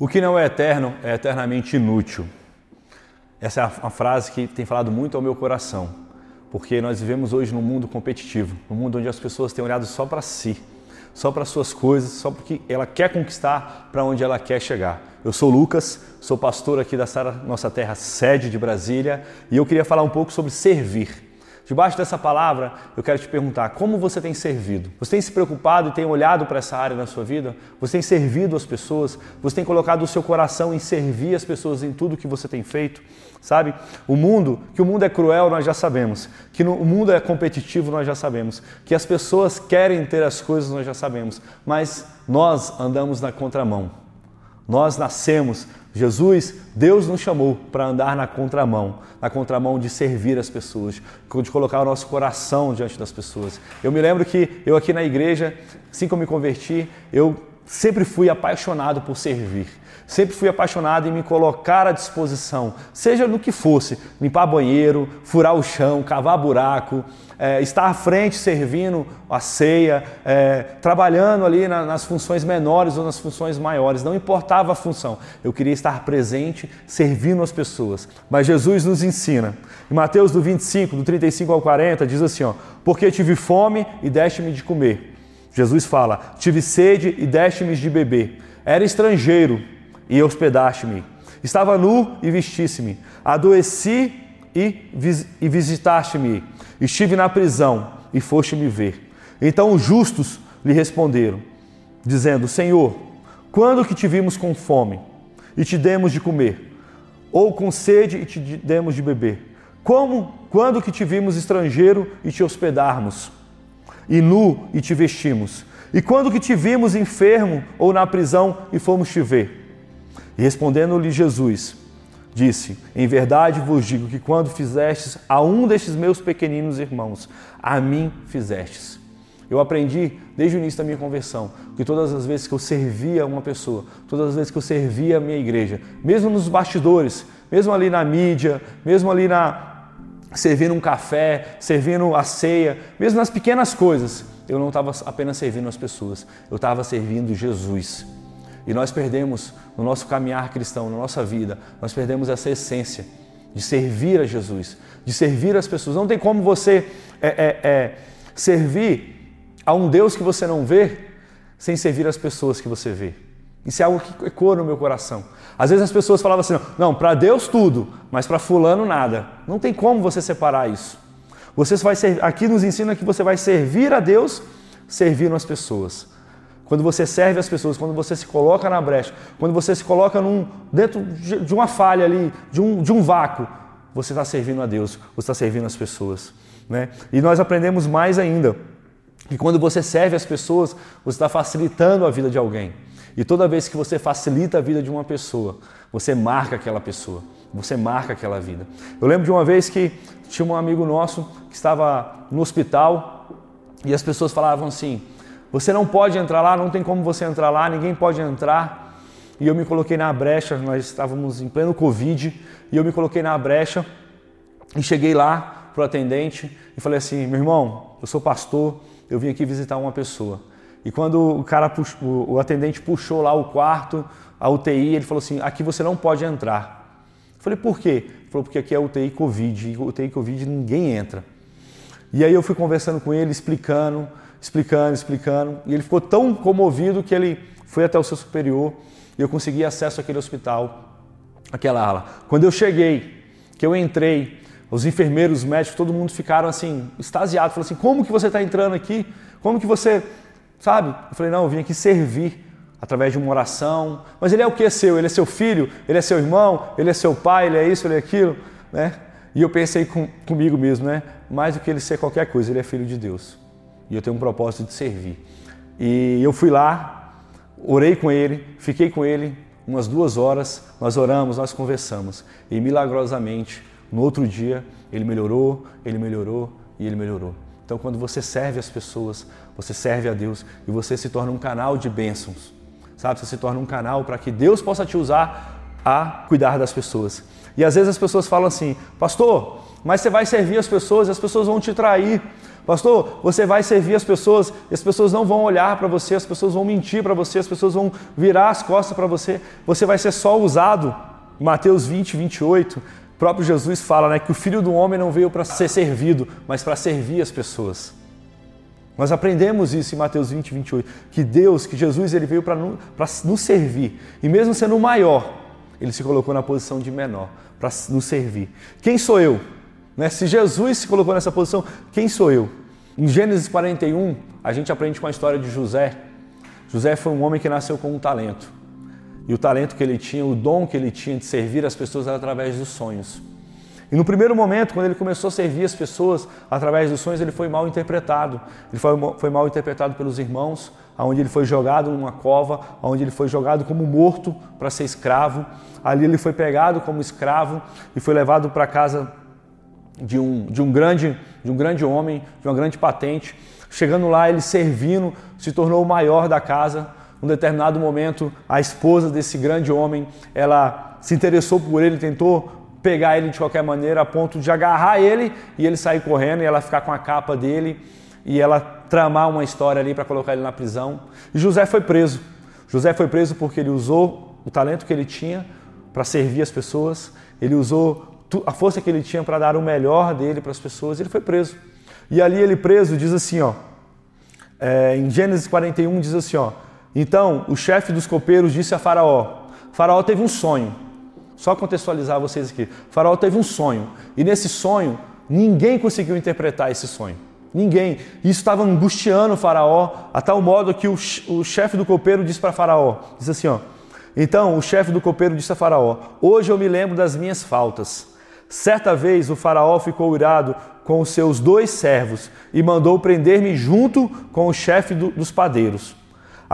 O que não é eterno é eternamente inútil. Essa é uma frase que tem falado muito ao meu coração, porque nós vivemos hoje num mundo competitivo, num mundo onde as pessoas têm olhado só para si, só para suas coisas, só porque ela quer conquistar para onde ela quer chegar. Eu sou Lucas, sou pastor aqui da nossa terra sede de Brasília, e eu queria falar um pouco sobre servir. Debaixo dessa palavra, eu quero te perguntar: como você tem servido? Você tem se preocupado e tem olhado para essa área na sua vida? Você tem servido as pessoas? Você tem colocado o seu coração em servir as pessoas em tudo que você tem feito? Sabe? O mundo, que o mundo é cruel, nós já sabemos. Que no, o mundo é competitivo, nós já sabemos. Que as pessoas querem ter as coisas, nós já sabemos. Mas nós andamos na contramão. Nós nascemos Jesus, Deus nos chamou para andar na contramão, na contramão de servir as pessoas, de colocar o nosso coração diante das pessoas. Eu me lembro que eu aqui na igreja, assim que eu me converti, eu sempre fui apaixonado por servir. Sempre fui apaixonado em me colocar à disposição, seja no que fosse, limpar banheiro, furar o chão, cavar buraco, é, estar à frente servindo a ceia, é, trabalhando ali na, nas funções menores ou nas funções maiores, não importava a função, eu queria estar presente, servindo as pessoas. Mas Jesus nos ensina, em Mateus do 25, do 35 ao 40, diz assim: ó, Porque tive fome e deste-me de comer. Jesus fala: Tive sede e deste-me de beber. Era estrangeiro e hospedaste-me. Estava nu e vestisse-me. Adoeci e, vis e visitaste-me. Estive na prisão e foste me ver. Então os justos lhe responderam, dizendo: Senhor, quando que te vimos com fome e te demos de comer? Ou com sede e te demos de beber? Como quando que te vimos estrangeiro e te hospedarmos? E nu e te vestimos? E quando que te vimos enfermo ou na prisão e fomos te ver? E respondendo-lhe Jesus, disse: Em verdade vos digo que quando fizestes a um destes meus pequeninos irmãos, a mim fizestes. Eu aprendi desde o início da minha conversão que todas as vezes que eu servia uma pessoa, todas as vezes que eu servia a minha igreja, mesmo nos bastidores, mesmo ali na mídia, mesmo ali na servindo um café, servindo a ceia, mesmo nas pequenas coisas, eu não estava apenas servindo as pessoas, eu estava servindo Jesus. E nós perdemos no nosso caminhar cristão, na nossa vida, nós perdemos essa essência de servir a Jesus, de servir as pessoas. Não tem como você é, é, é, servir a um Deus que você não vê sem servir as pessoas que você vê. Isso é algo que ecoa no meu coração. Às vezes as pessoas falavam assim: não, para Deus tudo, mas para Fulano nada. Não tem como você separar isso. Você vai ser, aqui nos ensina que você vai servir a Deus servindo as pessoas. Quando você serve as pessoas, quando você se coloca na brecha, quando você se coloca num, dentro de uma falha ali, de um, de um vácuo, você está servindo a Deus, você está servindo as pessoas. Né? E nós aprendemos mais ainda que quando você serve as pessoas, você está facilitando a vida de alguém. E toda vez que você facilita a vida de uma pessoa, você marca aquela pessoa, você marca aquela vida. Eu lembro de uma vez que tinha um amigo nosso que estava no hospital e as pessoas falavam assim: você não pode entrar lá, não tem como você entrar lá, ninguém pode entrar. E eu me coloquei na brecha, nós estávamos em pleno Covid, e eu me coloquei na brecha e cheguei lá para o atendente e falei assim: meu irmão, eu sou pastor, eu vim aqui visitar uma pessoa. E quando o cara puxou, o atendente puxou lá o quarto, a UTI, ele falou assim: aqui você não pode entrar. Eu falei: por quê? Ele falou: porque aqui é UTI Covid, e UTI Covid ninguém entra. E aí eu fui conversando com ele, explicando explicando, explicando. E ele ficou tão comovido que ele foi até o seu superior e eu consegui acesso àquele hospital, àquela ala. Quando eu cheguei, que eu entrei, os enfermeiros, os médicos, todo mundo ficaram assim, extasiados. Falaram assim: como que você está entrando aqui? Como que você. Sabe? Eu falei: não, eu vim aqui servir através de uma oração. Mas ele é o que seu? Ele é seu filho? Ele é seu irmão? Ele é seu pai? Ele é isso? Ele é aquilo? Né? E eu pensei com, comigo mesmo, né? Mais do que ele ser qualquer coisa, ele é filho de Deus e eu tenho um propósito de servir. E eu fui lá, orei com ele, fiquei com ele umas duas horas, nós oramos, nós conversamos e milagrosamente no outro dia ele melhorou, ele melhorou e ele melhorou. Então, quando você serve as pessoas, você serve a Deus e você se torna um canal de bênçãos, sabe? Você se torna um canal para que Deus possa te usar a cuidar das pessoas. E às vezes as pessoas falam assim, pastor, mas você vai servir as pessoas e as pessoas vão te trair. Pastor, você vai servir as pessoas e as pessoas não vão olhar para você, as pessoas vão mentir para você, as pessoas vão virar as costas para você. Você vai ser só usado. Mateus 20, 28, o próprio Jesus fala né, que o filho do homem não veio para ser servido, mas para servir as pessoas. Nós aprendemos isso em Mateus 20, 28, que Deus, que Jesus, ele veio para nos servir. E mesmo sendo o maior, ele se colocou na posição de menor, para nos servir. Quem sou eu? Né? Se Jesus se colocou nessa posição, quem sou eu? Em Gênesis 41, a gente aprende com a história de José. José foi um homem que nasceu com um talento. E o talento que ele tinha, o dom que ele tinha de servir as pessoas era através dos sonhos. E no primeiro momento, quando ele começou a servir as pessoas através dos sonhos, ele foi mal interpretado. Ele foi, foi mal interpretado pelos irmãos, onde ele foi jogado numa cova, onde ele foi jogado como morto para ser escravo. Ali ele foi pegado como escravo e foi levado para casa de um, de, um grande, de um grande homem, de uma grande patente. Chegando lá, ele servindo, se tornou o maior da casa. Num determinado momento, a esposa desse grande homem, ela se interessou por ele, tentou pegar ele de qualquer maneira, a ponto de agarrar ele e ele sair correndo e ela ficar com a capa dele e ela tramar uma história ali para colocar ele na prisão. E José foi preso. José foi preso porque ele usou o talento que ele tinha para servir as pessoas, ele usou a força que ele tinha para dar o melhor dele para as pessoas, ele foi preso. E ali ele preso diz assim, ó, é, em Gênesis 41 diz assim, ó, então o chefe dos copeiros disse a Faraó, Faraó teve um sonho, só contextualizar vocês aqui. Faraó teve um sonho e nesse sonho ninguém conseguiu interpretar esse sonho. Ninguém. Isso estava angustiando o faraó a tal modo que o, o chefe do copeiro disse para faraó, disse assim, ó. Então o chefe do copeiro disse a faraó: Hoje eu me lembro das minhas faltas. Certa vez o faraó ficou irado com os seus dois servos e mandou prender-me junto com o chefe do, dos padeiros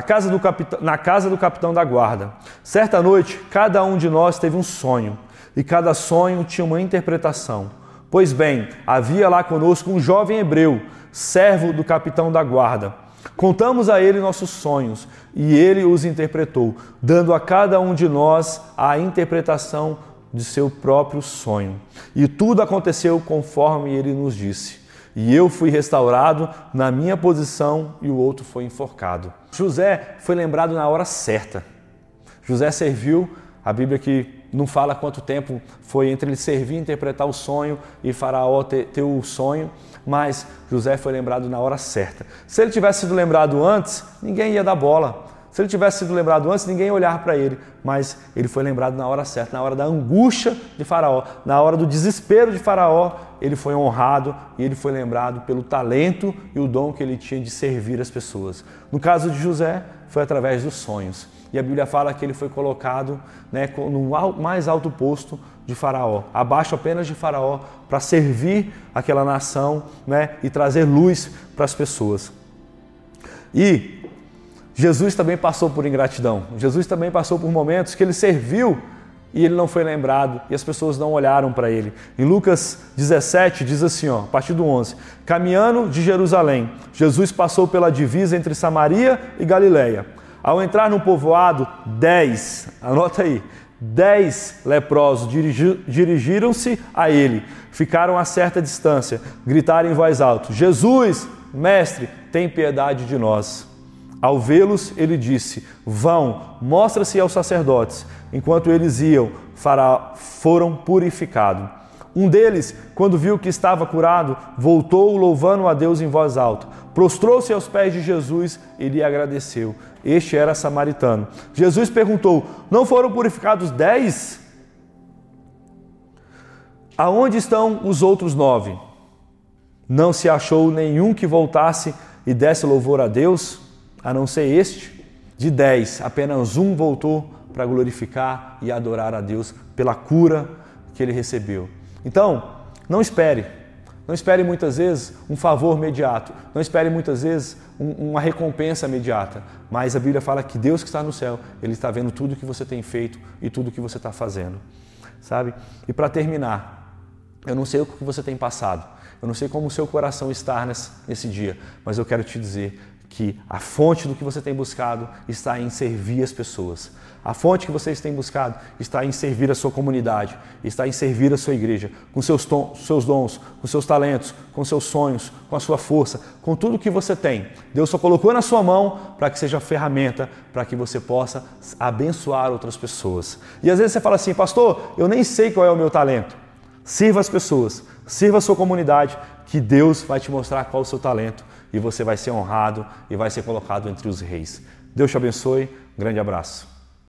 casa capitão, na casa do capitão da guarda. Certa noite, cada um de nós teve um sonho, e cada sonho tinha uma interpretação. Pois bem, havia lá conosco um jovem hebreu, servo do capitão da guarda. Contamos a ele nossos sonhos, e ele os interpretou, dando a cada um de nós a interpretação de seu próprio sonho. E tudo aconteceu conforme ele nos disse. E eu fui restaurado na minha posição e o outro foi enforcado. José foi lembrado na hora certa. José serviu, a Bíblia que não fala quanto tempo foi entre ele servir, interpretar o sonho e Faraó ter, ter o sonho, mas José foi lembrado na hora certa. Se ele tivesse sido lembrado antes, ninguém ia dar bola. Se ele tivesse sido lembrado antes, ninguém ia olhar para ele, mas ele foi lembrado na hora certa, na hora da angústia de Faraó, na hora do desespero de Faraó, ele foi honrado e ele foi lembrado pelo talento e o dom que ele tinha de servir as pessoas. No caso de José, foi através dos sonhos. E a Bíblia fala que ele foi colocado né, no mais alto posto de Faraó, abaixo apenas de Faraó, para servir aquela nação né, e trazer luz para as pessoas. E Jesus também passou por ingratidão. Jesus também passou por momentos que ele serviu e ele não foi lembrado e as pessoas não olharam para ele. Em Lucas 17 diz assim, ó, a partir do 11: Caminhando de Jerusalém, Jesus passou pela divisa entre Samaria e Galiléia. Ao entrar no povoado, dez, anota aí, dez leprosos dirigiram-se a ele, ficaram a certa distância, gritaram em voz alta: Jesus, mestre, tem piedade de nós. Ao vê-los, ele disse: Vão, mostra-se aos sacerdotes. Enquanto eles iam, foram purificados. Um deles, quando viu que estava curado, voltou louvando a Deus em voz alta. Prostrou-se aos pés de Jesus e lhe agradeceu. Este era samaritano. Jesus perguntou: Não foram purificados dez? Aonde estão os outros nove? Não se achou nenhum que voltasse e desse louvor a Deus? A não ser este, de dez, apenas um voltou para glorificar e adorar a Deus pela cura que ele recebeu. Então, não espere. Não espere muitas vezes um favor imediato. Não espere muitas vezes um, uma recompensa imediata. Mas a Bíblia fala que Deus que está no céu, Ele está vendo tudo que você tem feito e tudo que você está fazendo. Sabe? E para terminar, eu não sei o que você tem passado. Eu não sei como o seu coração está nesse, nesse dia, mas eu quero te dizer que a fonte do que você tem buscado está em servir as pessoas. A fonte que vocês têm buscado está em servir a sua comunidade, está em servir a sua igreja, com seus, seus dons, com seus talentos, com seus sonhos, com a sua força, com tudo que você tem. Deus só colocou na sua mão para que seja ferramenta para que você possa abençoar outras pessoas. E às vezes você fala assim, pastor, eu nem sei qual é o meu talento. Sirva as pessoas, sirva a sua comunidade, que Deus vai te mostrar qual é o seu talento e você vai ser honrado e vai ser colocado entre os reis. Deus te abençoe. Um grande abraço.